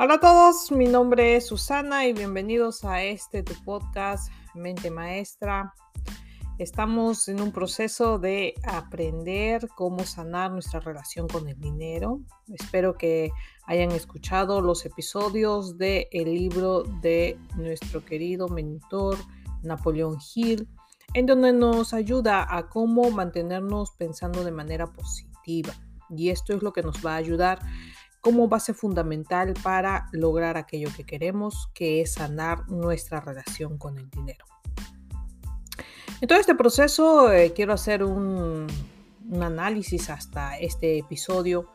Hola a todos, mi nombre es Susana y bienvenidos a este tu podcast Mente Maestra. Estamos en un proceso de aprender cómo sanar nuestra relación con el dinero. Espero que hayan escuchado los episodios del el libro de nuestro querido mentor Napoleón Hill, en donde nos ayuda a cómo mantenernos pensando de manera positiva. Y esto es lo que nos va a ayudar como base fundamental para lograr aquello que queremos, que es sanar nuestra relación con el dinero. En todo este proceso eh, quiero hacer un, un análisis hasta este episodio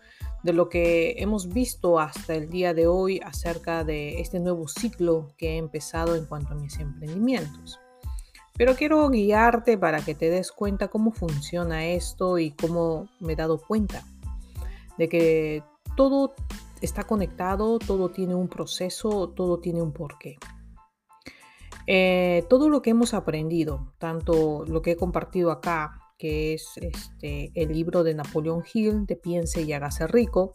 de lo que hemos visto hasta el día de hoy acerca de este nuevo ciclo que he empezado en cuanto a mis emprendimientos. Pero quiero guiarte para que te des cuenta cómo funciona esto y cómo me he dado cuenta de que todo está conectado, todo tiene un proceso, todo tiene un porqué. Eh, todo lo que hemos aprendido, tanto lo que he compartido acá, que es este, el libro de Napoleón Hill, de Piense y hágase rico,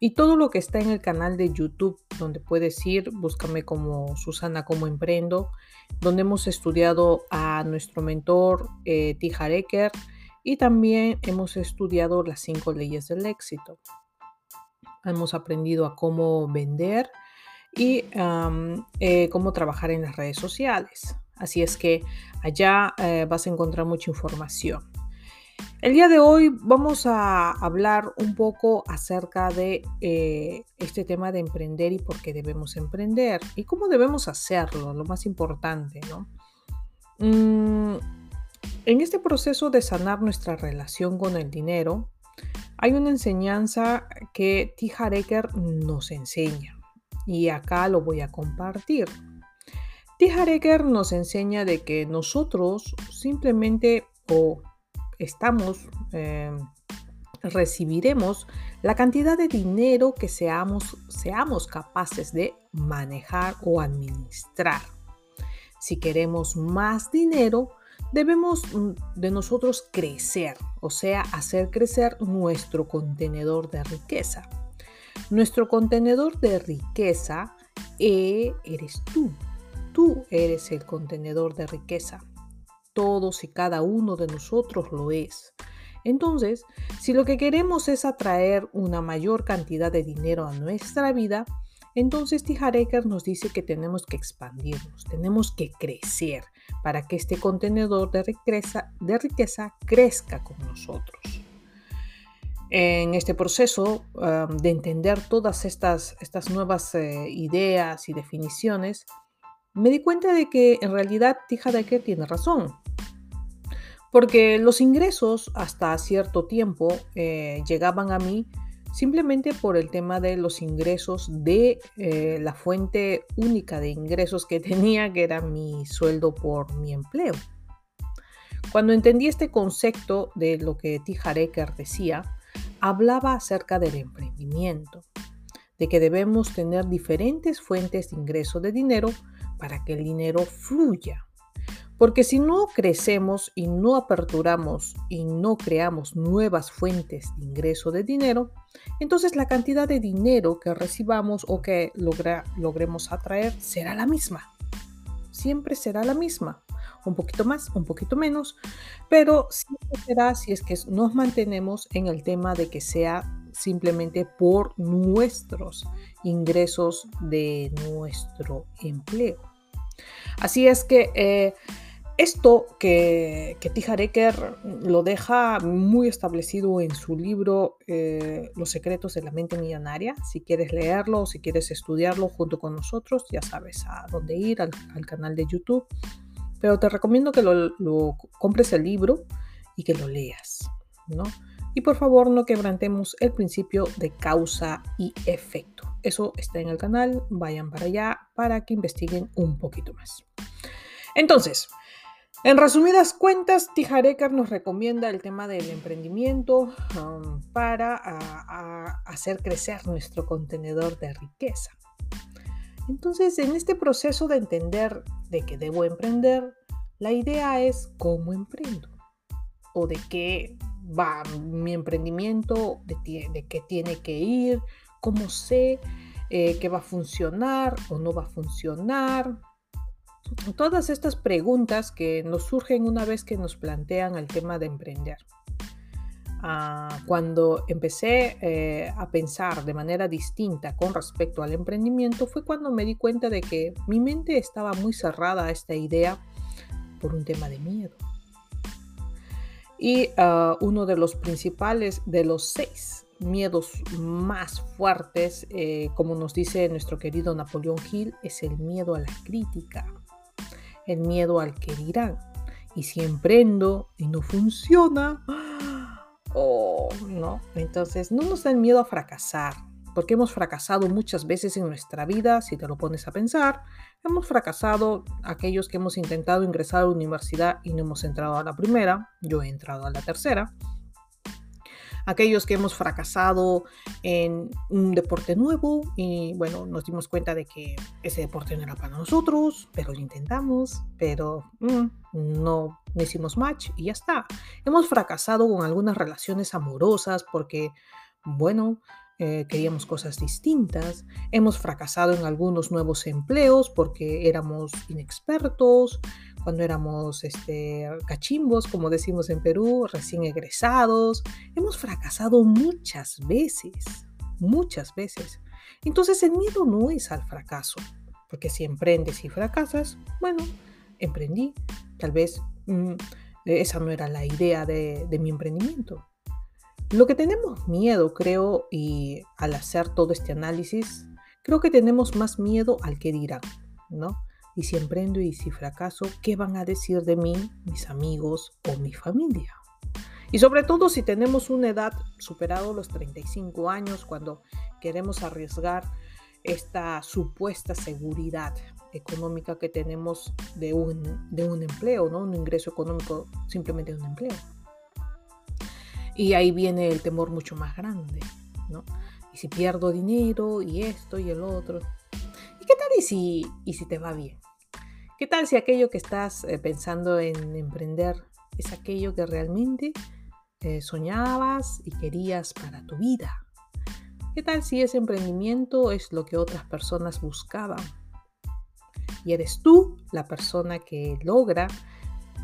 y todo lo que está en el canal de YouTube, donde puedes ir, búscame como Susana como Emprendo, donde hemos estudiado a nuestro mentor eh, y también hemos estudiado las cinco leyes del éxito hemos aprendido a cómo vender y eh, cómo trabajar en las redes sociales. Así es que allá eh, vas a encontrar mucha información. El día de hoy vamos a hablar un poco acerca de eh, este tema de emprender y por qué debemos emprender y cómo debemos hacerlo, lo más importante, ¿no? Mm, en este proceso de sanar nuestra relación con el dinero, hay una enseñanza que T. Nos enseña y acá lo voy a compartir. T. Nos enseña de que nosotros simplemente o estamos, em, recibiremos la cantidad de dinero que seamos, seamos capaces de manejar o administrar. Si queremos más dinero, debemos mm, de nosotros crecer, o sea, hacer crecer nuestro contenedor de riqueza. Nuestro contenedor de riqueza eh, eres tú. Tú eres el contenedor de riqueza. Todos y cada uno de nosotros lo es. Entonces, si lo que queremos es atraer una mayor cantidad de dinero a nuestra vida, entonces Tijareker nos dice que tenemos que expandirnos, tenemos que crecer para que este contenedor de riqueza, crezca con nosotros. En este proceso de entender todas estas, nuevas eh, ideas y definiciones, me di cuenta de que en realidad Tijareker tiene razón. Porque los ingresos hasta cierto tiempo eh, llegaban a mí simplemente por el tema de los ingresos de eh, la fuente única de ingresos que tenía, que era mi sueldo por mi empleo. Cuando entendí este concepto de lo que Tijareker decía, hablaba acerca del emprendimiento, de que debemos tener diferentes fuentes de ingreso de dinero para que el dinero fluya porque si no crecemos y no aperturamos y no creamos nuevas fuentes de ingreso de dinero, entonces la cantidad de dinero que recibamos o que logremos atraer será la misma. Siempre será la misma. Un poquito más, un poquito menos, pero siempre será si es que nos mantenemos en el tema de que sea simplemente por nuestros ingresos de nuestro empleo. Así es que eh, esto que, que Tijareker lo deja muy establecido en su libro eh, Los secretos de la mente millonaria. Si quieres leerlo o si quieres estudiarlo junto con nosotros, ya sabes a dónde ir, al, canal de YouTube. Pero te recomiendo que lo, compres el libro y que lo leas, ¿no? Y por favor no quebrantemos el principio de causa y efecto. Eso está en el canal, vayan para allá para que investiguen un poquito más. Entonces, en resumidas cuentas, Tijareker nos recomienda el tema del emprendimiento um, para hacer crecer nuestro contenedor de riqueza. Entonces, en este proceso de entender de que debo emprender, la idea es cómo emprendo o de qué va mi emprendimiento, de, de qué tiene que ir, cómo sé eh, que va a funcionar o no va a funcionar. Todas estas preguntas que nos surgen una vez que nos plantean el tema de emprender. Ah, cuando empecé eh, a pensar de manera distinta con respecto al emprendimiento fue cuando me di cuenta de que mi mente estaba muy cerrada a esta idea por un tema de miedo. Y ah, uno de los principales, de los seis miedos más fuertes, eh, como nos dice nuestro querido Napoleón Hill, es el miedo a la crítica, el miedo al que dirán. Y si emprendo y no funciona, oh, no. Entonces, no nos den miedo a fracasar, porque hemos fracasado muchas veces en nuestra vida, si te lo pones a pensar. Hemos fracasado aquellos que hemos intentado ingresar a la universidad y no hemos entrado a la primera, yo he entrado a la tercera. Aquellos que hemos fracasado en un deporte nuevo y bueno, nos dimos cuenta de que ese deporte no era para nosotros, pero intentamos, pero mm, no, no hicimos match y ya está. Hemos fracasado con algunas relaciones amorosas porque, bueno, eh, queríamos cosas distintas, hemos fracasado en algunos nuevos empleos porque éramos inexpertos, cuando éramos este, cachimbos, como decimos en Perú, recién egresados, hemos fracasado muchas veces, muchas veces. Entonces el miedo no es al fracaso, porque si emprendes y fracasas, bueno, emprendí, tal vez mm, esa no era la idea de mi emprendimiento, lo que tenemos miedo, creo, y al hacer todo este análisis, creo que tenemos más miedo al que dirán, ¿no? Y si emprendo y si fracaso, ¿qué van a decir de mí mis amigos o mi familia? Y sobre todo si tenemos una edad superado los 35 años, cuando queremos arriesgar esta supuesta seguridad económica que tenemos de un, de un empleo, ¿no? Un ingreso económico simplemente de un empleo. Y ahí viene el temor mucho más grande, ¿no? Y si pierdo dinero y esto y el otro. ¿Y qué tal y si, y si te va bien? ¿Qué tal si aquello que estás eh, pensando en emprender es aquello que realmente eh, soñabas y querías para tu vida? ¿Qué tal si ese emprendimiento es lo que otras personas buscaban? Y eres tú la persona que logra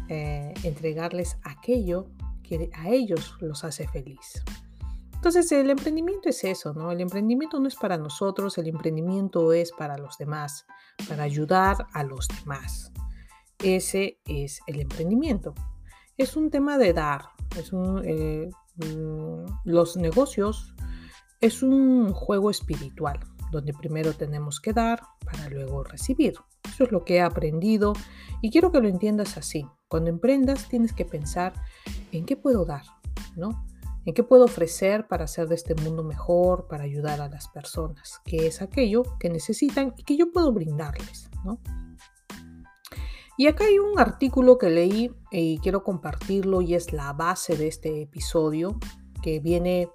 eh, entregarles aquello que a ellos los hace feliz. Entonces el emprendimiento es eso, ¿no? El emprendimiento no es para nosotros, el emprendimiento es para los demás, para ayudar a los demás. Ese es el emprendimiento. Es un tema de dar. Es eh, mm, los negocios es un juego espiritual, donde primero tenemos que dar para luego recibir. Eso es lo que he aprendido y quiero que lo entiendas así. Cuando emprendas tienes que pensar en qué puedo dar, ¿no? ¿En qué puedo ofrecer para hacer de este mundo mejor, para ayudar a las personas? ¿Qué es aquello que necesitan y que yo puedo brindarles, ¿no? Y acá hay un artículo que leí y quiero compartirlo y es la base de este episodio que viene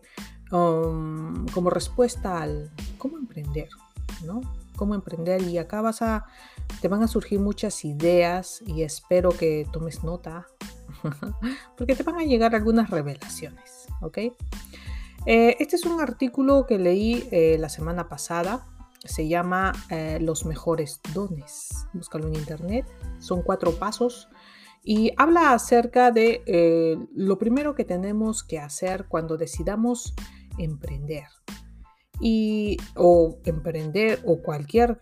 um, como respuesta al cómo emprender, ¿no? Cómo emprender y acá vas a te van a surgir muchas ideas y espero que tomes nota porque te van a llegar algunas revelaciones, ¿ok? Eh, este es un artículo que leí eh, la semana pasada, se llama eh, Los mejores dones, búscalo en internet, son cuatro pasos y habla acerca de lo primero que tenemos que hacer cuando decidamos emprender y o emprender o cualquier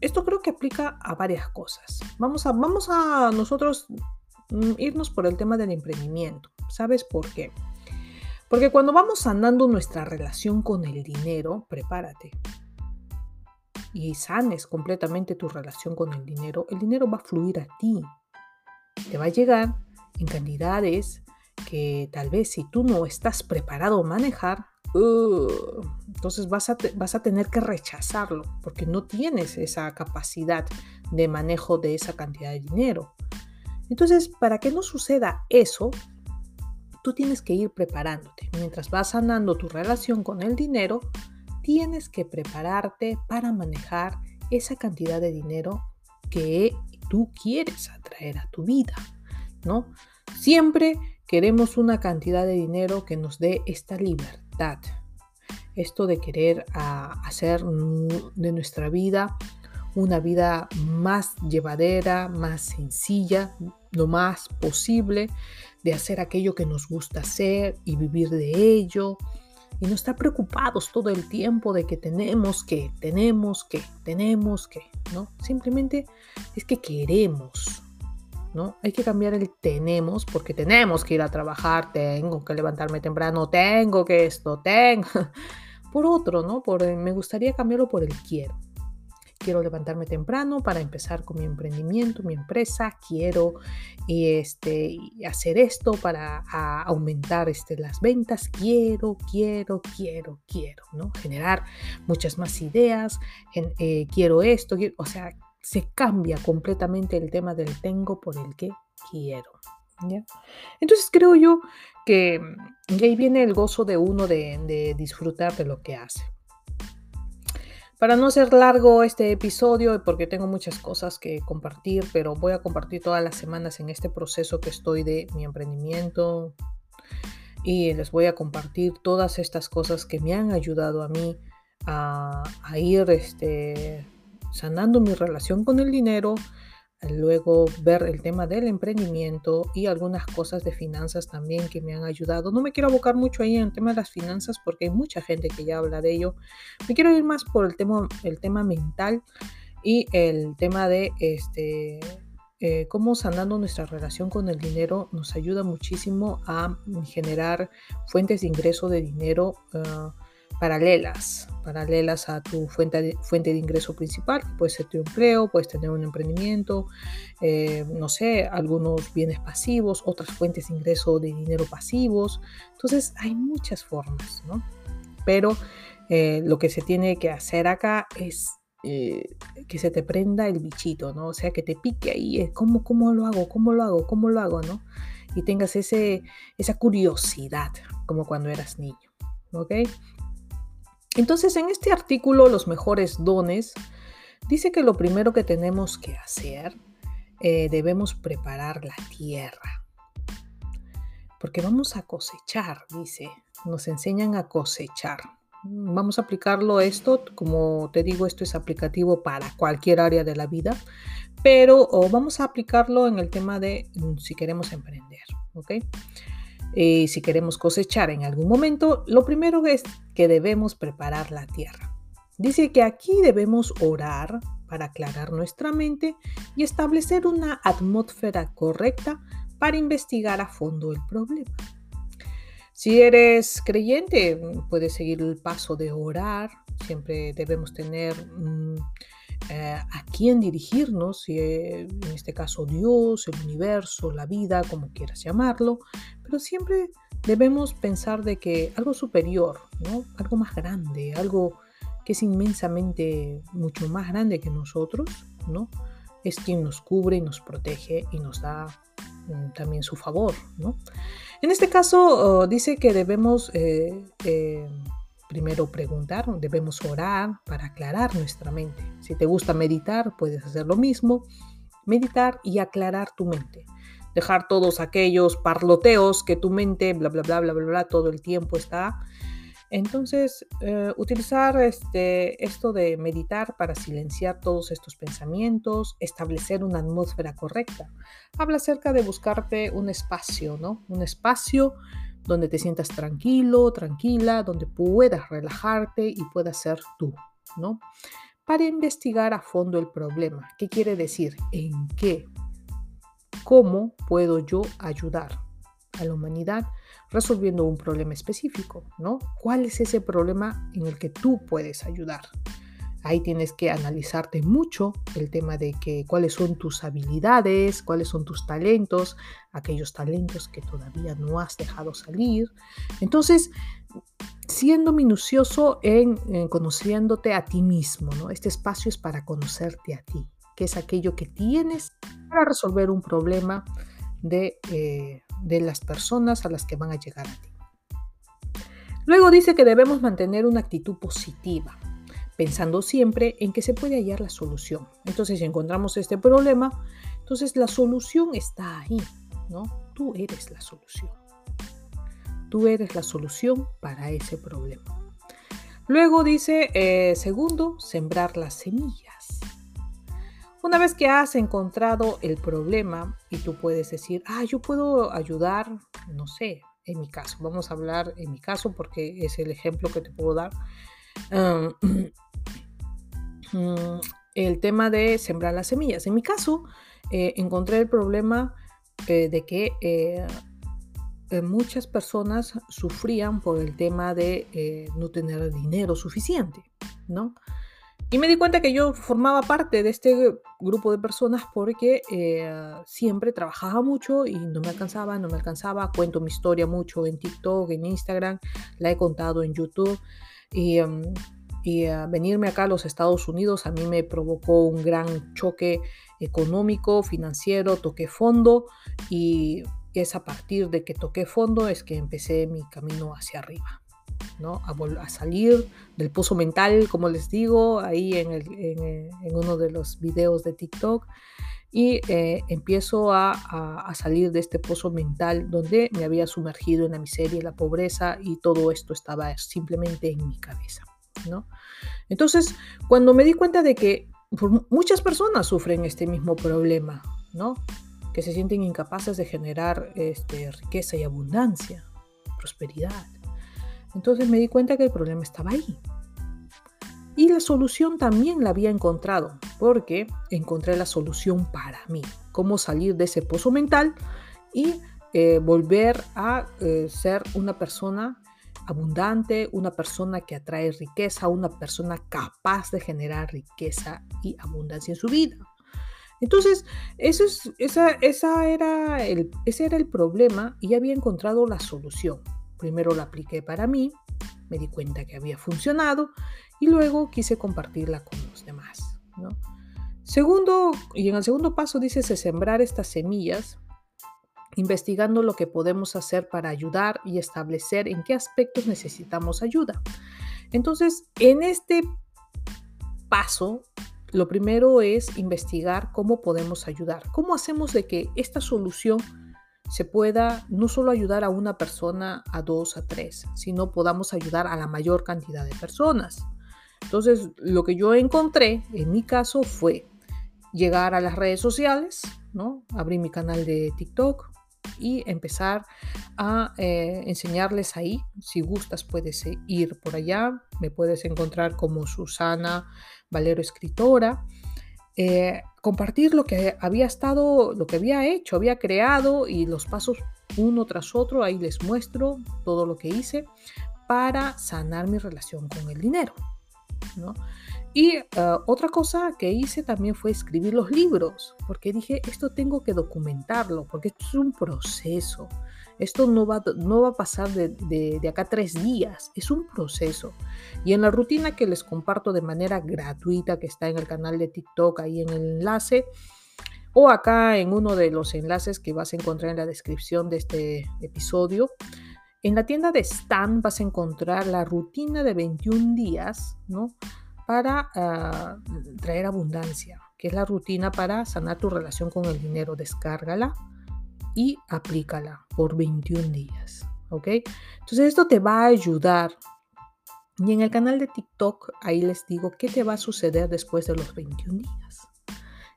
esto creo que aplica a varias cosas. Vamos a, vamos a nosotros mm, irnos por el tema del emprendimiento. ¿Sabes por qué? Porque cuando vamos sanando nuestra relación con el dinero, prepárate. Y sanes completamente tu relación con el dinero, el dinero va a fluir a ti. Te va a llegar en cantidades que tal vez si tú no estás preparado a manejar, entonces vas a, vas a tener que rechazarlo porque no tienes esa capacidad de manejo de esa cantidad de dinero. Entonces, para que no suceda eso, tú tienes que ir preparándote. Mientras vas sanando tu relación con el dinero, tienes que prepararte para manejar esa cantidad de dinero que tú quieres atraer a tu vida, ¿no? Siempre queremos una cantidad de dinero que nos dé esta libertad esto de querer ah, hacer de nuestra vida una vida más llevadera, más sencilla, lo más posible, de hacer aquello que nos gusta hacer y vivir de ello, y no estar preocupados todo el tiempo de que tenemos que, tenemos que, tenemos que, ¿no? Simplemente es que queremos, ¿no? Hay que cambiar el tenemos porque tenemos que ir a trabajar, tengo que levantarme temprano, tengo que esto, tengo. Por otro, ¿no? Por, me gustaría cambiarlo por el quiero. Quiero levantarme temprano para empezar con mi emprendimiento, mi empresa. Quiero este, hacer esto para aumentar este, las ventas. Quiero, quiero, quiero, quiero, ¿no? Generar muchas más ideas. Eh, quiero esto, o sea, se cambia completamente el tema del tengo por el que quiero. ¿ya? Entonces creo yo que, ahí viene el gozo de uno de, disfrutar de lo que hace. Para no ser largo este episodio, porque tengo muchas cosas que compartir, pero voy a compartir todas las semanas en este proceso que estoy de mi emprendimiento. Y les voy a compartir todas estas cosas que me han ayudado a mí a, ir este, sanando mi relación con el dinero, luego ver el tema del emprendimiento y algunas cosas de finanzas también que me han ayudado. No me quiero abocar mucho ahí en el tema de las finanzas porque hay mucha gente que ya habla de ello. Me quiero ir más por el tema, el tema mental y el tema de este, eh, cómo sanando nuestra relación con el dinero nos ayuda muchísimo a generar fuentes de ingreso de dinero. Ah, paralelas, paralelas a tu fuente de, fuente de ingreso principal, que puede ser tu empleo, puedes tener un emprendimiento, eh, no sé, algunos bienes pasivos, otras fuentes de ingreso de dinero pasivos. Entonces hay muchas formas, ¿no? Pero eh, lo que se tiene que hacer acá es eh, que se te prenda el bichito, ¿no? O sea, que te pique ahí, ¿cómo, ¿cómo lo hago? ¿Cómo lo hago? ¿Cómo lo hago? ¿no? Y tengas ese, esa curiosidad, como cuando eras niño, ¿ok? Entonces, en este artículo, Los mejores dones, dice que lo primero que tenemos que hacer, eh, debemos preparar la tierra. Porque vamos a cosechar, dice. Nos enseñan a cosechar. Vamos a aplicarlo esto, como te digo, esto es aplicativo para cualquier área de la vida, pero vamos a aplicarlo en el tema de mm, si queremos emprender, ¿ok? Y si queremos cosechar en algún momento, lo primero es que debemos preparar la tierra. Dice que aquí debemos orar para aclarar nuestra mente y establecer una atmósfera correcta para investigar a fondo el problema. Si eres creyente, puedes seguir el paso de orar. Siempre debemos tener eh, a quién dirigirnos, eh, en este caso Dios, el universo, la vida, como quieras llamarlo, pero siempre debemos pensar de que algo superior, ¿no? algo más grande, algo que es inmensamente mucho más grande que nosotros, ¿no? es quien nos cubre y nos protege y nos da mm, también su favor. ¿no? En este caso oh, dice que debemos eh, eh, primero preguntar, debemos orar para aclarar nuestra mente. Si te gusta meditar, puedes hacer lo mismo, meditar y aclarar tu mente dejar todos aquellos parloteos que tu mente, bla, bla, bla, bla, bla, bla, todo el tiempo está. Entonces, eh, utilizar este, esto de meditar para silenciar todos estos pensamientos, establecer una atmósfera correcta. Habla acerca de buscarte un espacio, ¿no? Un espacio donde te sientas tranquilo, tranquila, donde puedas relajarte y puedas ser tú, ¿no? Para investigar a fondo el problema. ¿Qué quiere decir? ¿En qué? ¿Cómo puedo yo ayudar a la humanidad resolviendo un problema específico? ¿no? ¿Cuál es ese problema en el que tú puedes ayudar? Ahí tienes que analizarte mucho el tema de que cuáles son tus habilidades, cuáles son tus talentos, aquellos talentos que todavía no has dejado salir. Entonces, siendo minucioso en, conociéndote a ti mismo, ¿no? Este espacio es para conocerte a ti, que es aquello que tienes para resolver un problema de, eh, de las personas a las que van a llegar a ti. Luego dice que debemos mantener una actitud positiva, pensando siempre en que se puede hallar la solución. Entonces, si encontramos este problema, entonces la solución está ahí, ¿no? Tú eres la solución. Tú eres la solución para ese problema. Luego dice, eh, segundo, sembrar las semillas. Una vez que has encontrado el problema y tú puedes decir, ah, yo puedo ayudar, no sé, en mi caso, vamos a hablar en mi caso porque es el ejemplo que te puedo dar. el tema de sembrar las semillas. En mi caso, eh, encontré el problema eh, de que eh, muchas personas sufrían por el tema de no tener dinero suficiente, ¿no? Y me di cuenta que yo formaba parte de este grupo de personas porque siempre trabajaba mucho y no me alcanzaba, no me alcanzaba. Cuento mi historia mucho en TikTok, en Instagram, la he contado en YouTube. Y em, y venirme acá a los Estados Unidos a mí me provocó un gran choque económico, financiero, toqué fondo y es a partir de que toqué fondo es que empecé mi camino hacia arriba, ¿no? A, salir del pozo mental, como les digo, ahí en, en, uno de los videos de TikTok y eh, empiezo a, a, salir de este pozo mental donde me había sumergido en la miseria y la pobreza y todo esto estaba simplemente en mi cabeza. ¿No? Entonces, cuando me di cuenta de que muchas personas sufren este mismo problema, ¿no? Que se sienten incapaces de generar este, riqueza y abundancia, prosperidad. Entonces me di cuenta que el problema estaba ahí. Y la solución también la había encontrado, porque encontré la solución para mí, cómo salir de ese pozo mental y eh, volver a eh, ser una persona abundante, una persona que atrae riqueza, una persona capaz de generar riqueza y abundancia en su vida. Entonces, eso es, esa, esa era el, ese era el problema y había encontrado la solución. Primero la apliqué para mí, me di cuenta que había funcionado y luego quise compartirla con los demás. Segundo, y en el segundo paso dice sembrar estas semillas investigando lo que podemos hacer para ayudar y establecer en qué aspectos necesitamos ayuda. Entonces, en este paso, lo primero es investigar cómo podemos ayudar, cómo hacemos de que esta solución se pueda no solo ayudar a una persona, a dos, a tres, sino podamos ayudar a la mayor cantidad de personas. Entonces, lo que yo encontré en mi caso fue llegar a las redes sociales, ¿no? Abrí mi canal de TikTok, y empezar a eh, enseñarles ahí. Si gustas puedes ir por allá, me puedes encontrar como Susana Valero Escritora. Eh, compartir lo que había estado, lo que había hecho, había creado y los pasos uno tras otro, ahí les muestro todo lo que hice para sanar mi relación con el dinero. ¿no? Y ah, otra cosa que hice también fue escribir los libros, porque dije, esto tengo que documentarlo, porque esto es un proceso. Esto no va, no va a pasar de, de, acá tres días, es un proceso. Y en la rutina que les comparto de manera gratuita, que está en el canal de TikTok, ahí en el enlace, o acá en uno de los enlaces que vas a encontrar en la descripción de este episodio, en la tienda de Stan vas a encontrar la rutina de 21 días, ¿no? Para ah, traer abundancia, que es la rutina para sanar tu relación con el dinero. Descárgala y aplícala por 21 días. ¿Ok? Entonces esto te va a ayudar. Y en el canal de TikTok, ahí les digo qué te va a suceder después de los 21 días.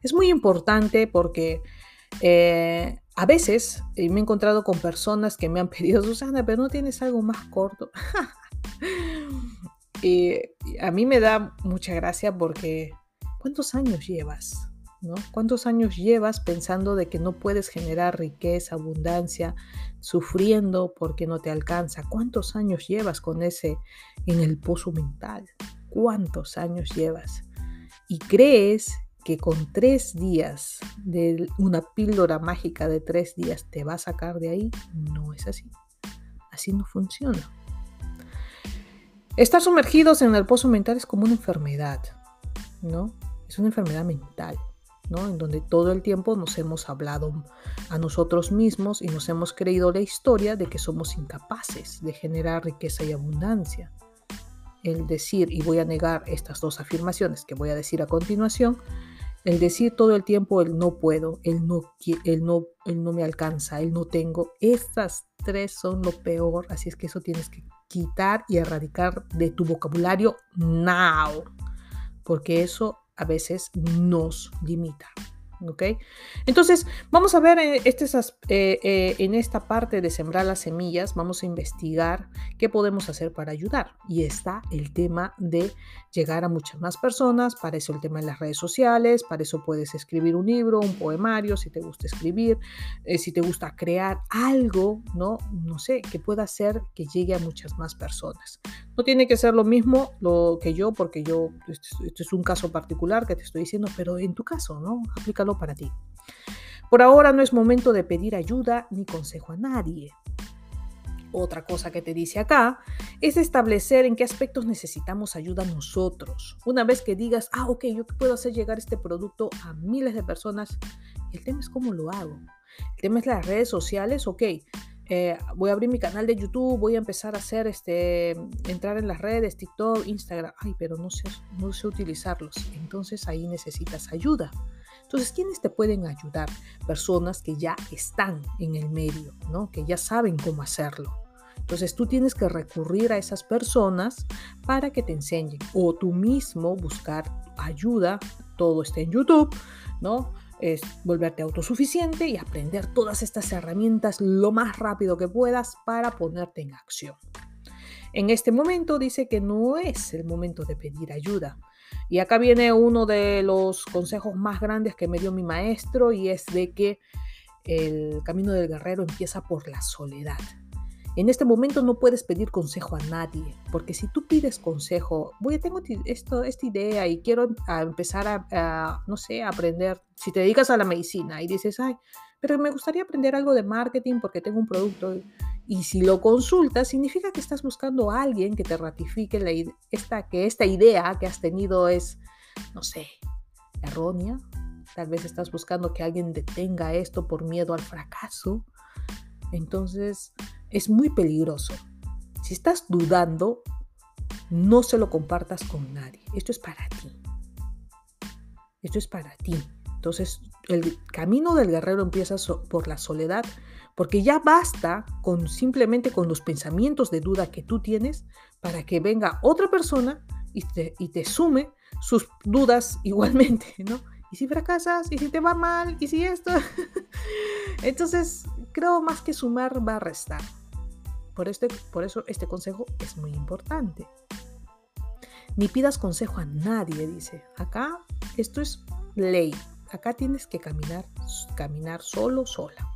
Es muy importante porque eh, a veces me he encontrado con personas que me han pedido, Susana, pero no tienes algo más corto. A mí me da mucha gracia porque ¿cuántos años llevas? ¿no? ¿Cuántos años llevas pensando de que no puedes generar riqueza, abundancia, sufriendo porque no te alcanza? ¿Cuántos años llevas con ese en el pozo mental? ¿Cuántos años llevas? Y crees que con tres días de una píldora mágica de tres días te va a sacar de ahí, no es así. Así no funciona. Estar sumergidos en el pozo mental es como una enfermedad, ¿no? Es una enfermedad mental, ¿no? En donde todo el tiempo nos hemos hablado a nosotros mismos y nos hemos creído la historia de que somos incapaces de generar riqueza y abundancia. El decir, y voy a negar estas dos afirmaciones que voy a decir a continuación, el decir todo el tiempo el no puedo, el no, el no, el no me alcanza, el no tengo, estas tres son lo peor, así es que eso tienes que quitar y erradicar de tu vocabulario now, porque eso a veces nos limita. ¿Ok? Entonces, vamos a ver eh, este, eh, eh, en esta parte de sembrar las semillas, vamos a investigar qué podemos hacer para ayudar. Y está el tema de llegar a muchas más personas, para eso el tema de las redes sociales, para eso puedes escribir un libro, un poemario, si te gusta escribir, si te gusta crear algo, ¿no? No sé, que pueda hacer que llegue a muchas más personas. No tiene que ser lo mismo lo que yo, porque yo, esto, esto es un caso particular que te estoy diciendo, pero en tu caso, ¿no? Aplícalo para ti. Por ahora no es momento de pedir ayuda ni consejo a nadie. Otra cosa que te dice acá es establecer en qué aspectos necesitamos ayuda nosotros. Una vez que digas, ah, ok, yo puedo hacer llegar este producto a miles de personas, el tema es cómo lo hago. El tema es las redes sociales, ok. Eh, voy a abrir mi canal de YouTube, voy a empezar a hacer este, entrar en las redes, TikTok, Instagram, ay, pero no sé, no sé utilizarlos. Entonces ahí necesitas ayuda. Entonces, ¿quiénes te pueden ayudar? Personas que ya están en el medio, ¿no? Que ya saben cómo hacerlo. Entonces tú tienes que recurrir a esas personas para que te enseñen o tú mismo buscar ayuda, todo está en YouTube, ¿no? Es volverte autosuficiente y aprender todas estas herramientas lo más rápido que puedas para ponerte en acción. En este momento dice que no es el momento de pedir ayuda. Y acá viene uno de los consejos más grandes que me dio mi maestro y es de que el camino del guerrero empieza por la soledad. En este momento no puedes pedir consejo a nadie, porque si tú pides consejo, voy, tengo esto, esta idea y quiero empezar a, a, no sé, a aprender, si te dedicas a la medicina y dices, ay, pero me gustaría aprender algo de marketing porque tengo un producto y si lo consultas, significa que estás buscando a alguien que te ratifique la, esta, que esta idea que has tenido es, no sé, errónea. Tal vez estás buscando que alguien detenga esto por miedo al fracaso. Entonces, es muy peligroso. Si estás dudando, no se lo compartas con nadie. Esto es para ti. Esto es para ti. Entonces, el camino del guerrero empieza por la soledad porque ya basta con simplemente con los pensamientos de duda que tú tienes para que venga otra persona y te, y te sume sus dudas igualmente, ¿no? Y si fracasas, y si te va mal, y si esto. Entonces, creo más que sumar va a restar. Por, este, por eso este consejo es muy importante. Ni pidas consejo a nadie, dice. Acá esto es ley. Acá tienes que caminar, caminar solo, sola.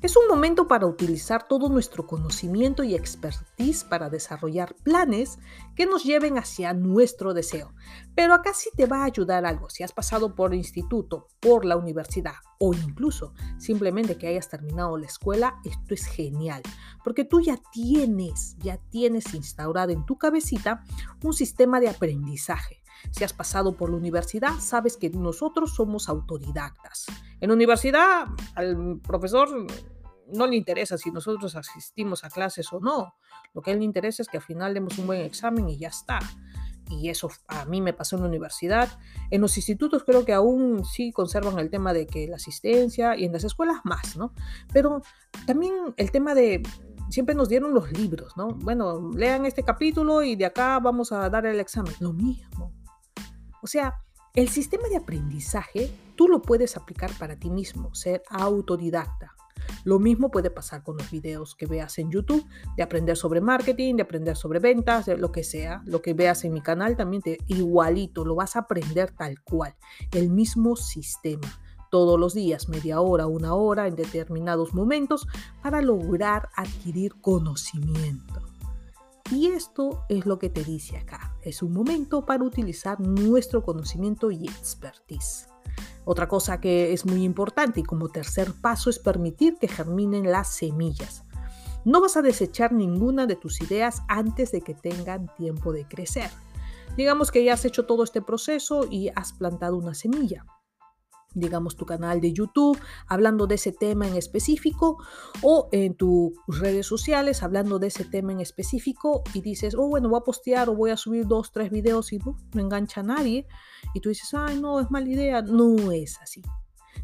Es un momento para utilizar todo nuestro conocimiento y expertise para desarrollar planes que nos lleven hacia nuestro deseo. Pero acá sí te va a ayudar algo. Si has pasado por instituto, por la universidad o incluso simplemente que hayas terminado la escuela, esto es genial. Porque tú ya tienes, ya tienes instaurado en tu cabecita un sistema de aprendizaje. Si has pasado por la universidad, sabes que nosotros somos autodidactas. En la universidad, al profesor no le interesa si nosotros asistimos a clases o no. Lo que a él le interesa es que al final demos un buen examen y ya está. Y eso a mí me pasó en la universidad. En los institutos creo que aún sí conservan el tema de que la asistencia y en las escuelas más, ¿no? Pero también el tema de siempre nos dieron los libros, ¿no? Bueno, lean este capítulo y de acá vamos a dar el examen. Lo mismo. O sea, el sistema de aprendizaje tú lo puedes aplicar para ti mismo, ser autodidacta. Lo mismo puede pasar con los videos que veas en YouTube, de aprender sobre marketing, de aprender sobre ventas, de lo que sea. Lo que veas en mi canal también te igualito, lo vas a aprender tal cual, el mismo sistema todos los días, media hora, una hora, en determinados momentos, para lograr adquirir conocimiento. Y esto es lo que te dice acá. Es un momento para utilizar nuestro conocimiento y expertise. Otra cosa que es muy importante y como tercer paso es permitir que germinen las semillas. No vas a desechar ninguna de tus ideas antes de que tengan tiempo de crecer. Digamos que ya has hecho todo este proceso y has plantado una semilla digamos, tu canal de YouTube hablando de ese tema en específico o en tus redes sociales hablando de ese tema en específico y dices, oh, bueno, voy a postear o voy a subir dos, tres videos y no engancha a nadie y tú dices, ay, no, es mala idea. No es así.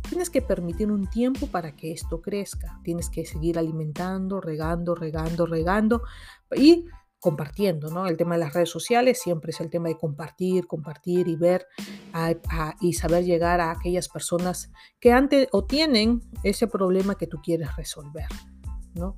Tienes que permitir un tiempo para que esto crezca. Tienes que seguir alimentando, regando, regando, regando y compartiendo, ¿no? El tema de las redes sociales siempre es el tema de compartir, compartir y ver y saber llegar a aquellas personas que antes o tienen ese problema que tú quieres resolver, ¿no?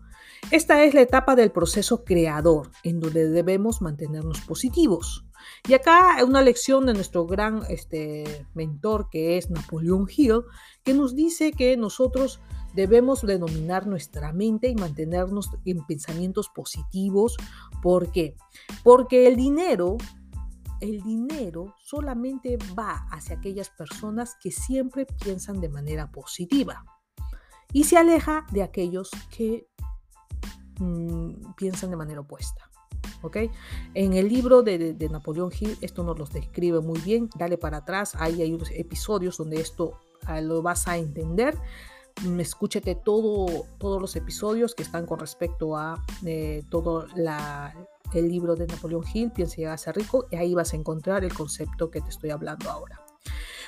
Esta es la etapa del proceso creador, en donde debemos mantenernos positivos. Y acá una lección de nuestro gran este, mentor, que es Napoleón Hill, que nos dice que nosotros debemos denominar nuestra mente y mantenernos en pensamientos positivos. ¿Por qué? Porque el dinero, el dinero solamente va hacia aquellas personas que siempre piensan de manera positiva y se aleja de aquellos que Mm, piensan de manera opuesta. ¿ok? En el libro de, de, Napoleón Hill esto nos lo describe muy bien. Dale para atrás, ahí hay unos episodios donde esto ah, lo vas a entender. Mm, escúchate todo, todos los episodios que están con respecto a eh, todo el libro de Napoleón Hill, Piensa llegar a ser rico, y ahí vas a encontrar el concepto que te estoy hablando ahora.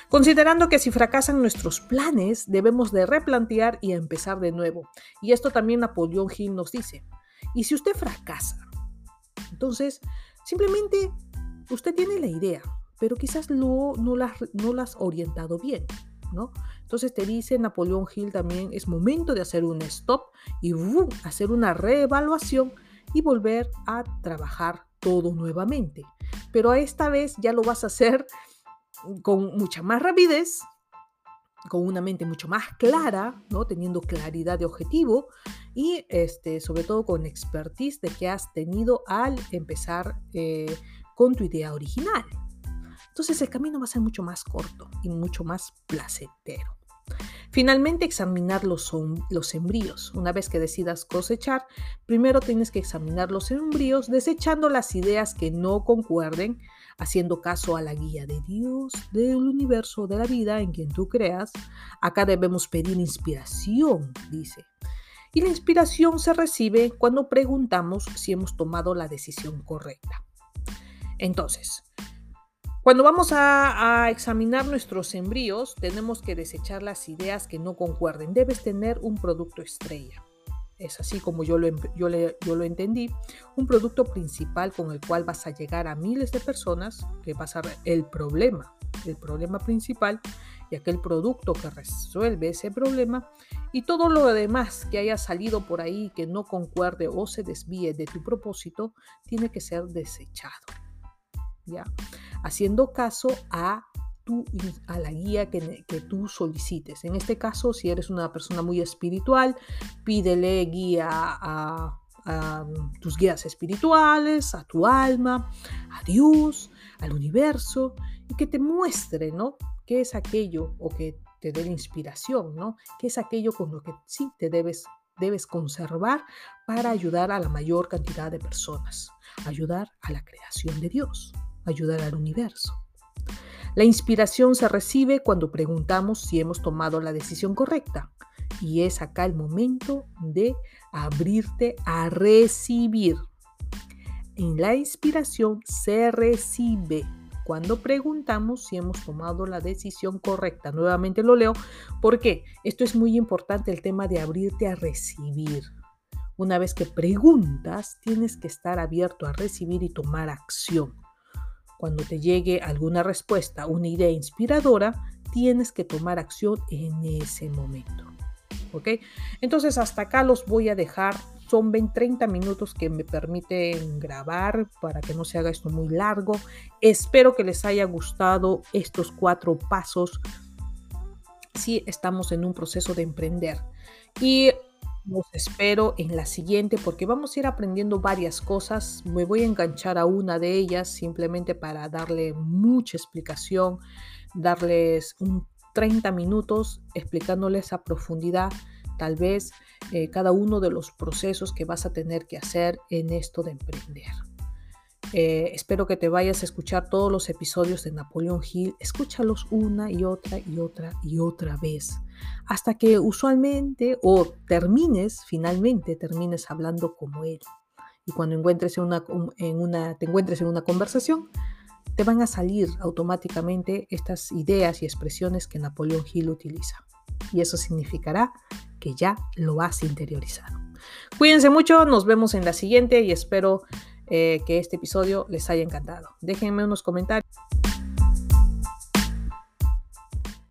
Considerando que si fracasan nuestros planes, debemos de replantear y empezar de nuevo. Y esto también Napoleón Hill nos dice. Y si usted fracasa, entonces simplemente usted tiene la idea, pero quizás no, no, la, no orientado bien. ¿No? Entonces te dice Napoleón Hill también, es momento de hacer un stop y hacer una reevaluación y volver a trabajar todo nuevamente. Pero esta vez ya lo vas a hacer con mucha más rapidez, con una mente mucho más clara, ¿no? teniendo claridad de objetivo y este, sobre todo con expertise de que has tenido al empezar eh, con tu idea original. Entonces el camino va a ser mucho más corto y mucho más placentero. Finalmente, examinar los, los embrios. Una vez que decidas cosechar, primero tienes que examinar los embrios desechando las ideas que no concuerden haciendo caso a la guía de Dios, del universo, de la vida en quien tú creas. Acá debemos pedir inspiración, dice. Y la inspiración se recibe cuando preguntamos si hemos tomado la decisión correcta. Entonces, cuando vamos a, examinar nuestros embrios, tenemos que desechar las ideas que no concuerden. Debes tener un producto estrella es así como yo lo, lo entendí, un producto principal con el cual vas a llegar a miles de personas, que va a ser el problema, el problema principal y aquel producto que resuelve ese problema y todo lo demás que haya salido por ahí que no concuerde o se desvíe de tu propósito tiene que ser desechado. Haciendo caso a a la guía que, tú solicites. En este caso, si eres una persona muy espiritual, pídele guía a, tus guías espirituales, a tu alma, a Dios, al universo, y que te muestre, ¿no? ¿Qué es aquello o que te dé la inspiración, ¿no? ¿Qué es aquello con lo que sí te debes, debes conservar para ayudar a la mayor cantidad de personas, ayudar a la creación de Dios, ayudar al universo. La inspiración se recibe cuando preguntamos si hemos tomado la decisión correcta. Y es acá el momento de abrirte a recibir. En la inspiración se recibe cuando preguntamos si hemos tomado la decisión correcta. Nuevamente lo leo porque esto es muy importante, el tema de abrirte a recibir. Una vez que preguntas, tienes que estar abierto a recibir y tomar acción. Cuando te llegue alguna respuesta, una idea inspiradora, tienes que tomar acción en ese momento. ¿Ok? Entonces hasta acá los voy a dejar. Son 20, 30 minutos que me permiten grabar para que no se haga esto muy largo. Espero que les haya gustado estos cuatro pasos si estamos en un proceso de emprender. Y los espero en la siguiente porque vamos a ir aprendiendo varias cosas. Me voy a enganchar a una de ellas simplemente para darle mucha explicación, darles un 30 minutos explicándoles a profundidad tal vez eh, cada uno de los procesos que vas a tener que hacer en esto de emprender. Eh, espero que te vayas a escuchar todos los episodios de Napoleón Hill. Escúchalos una y otra y otra y otra vez. Hasta que usualmente o termines, finalmente termines hablando como él. Y cuando encuentres en una, te encuentres en una conversación, te van a salir automáticamente estas ideas y expresiones que Napoleón Hill utiliza. Y eso significará que ya lo has interiorizado. Cuídense mucho, nos vemos en la siguiente y espero eh, que este episodio les haya encantado. Déjenme unos comentarios.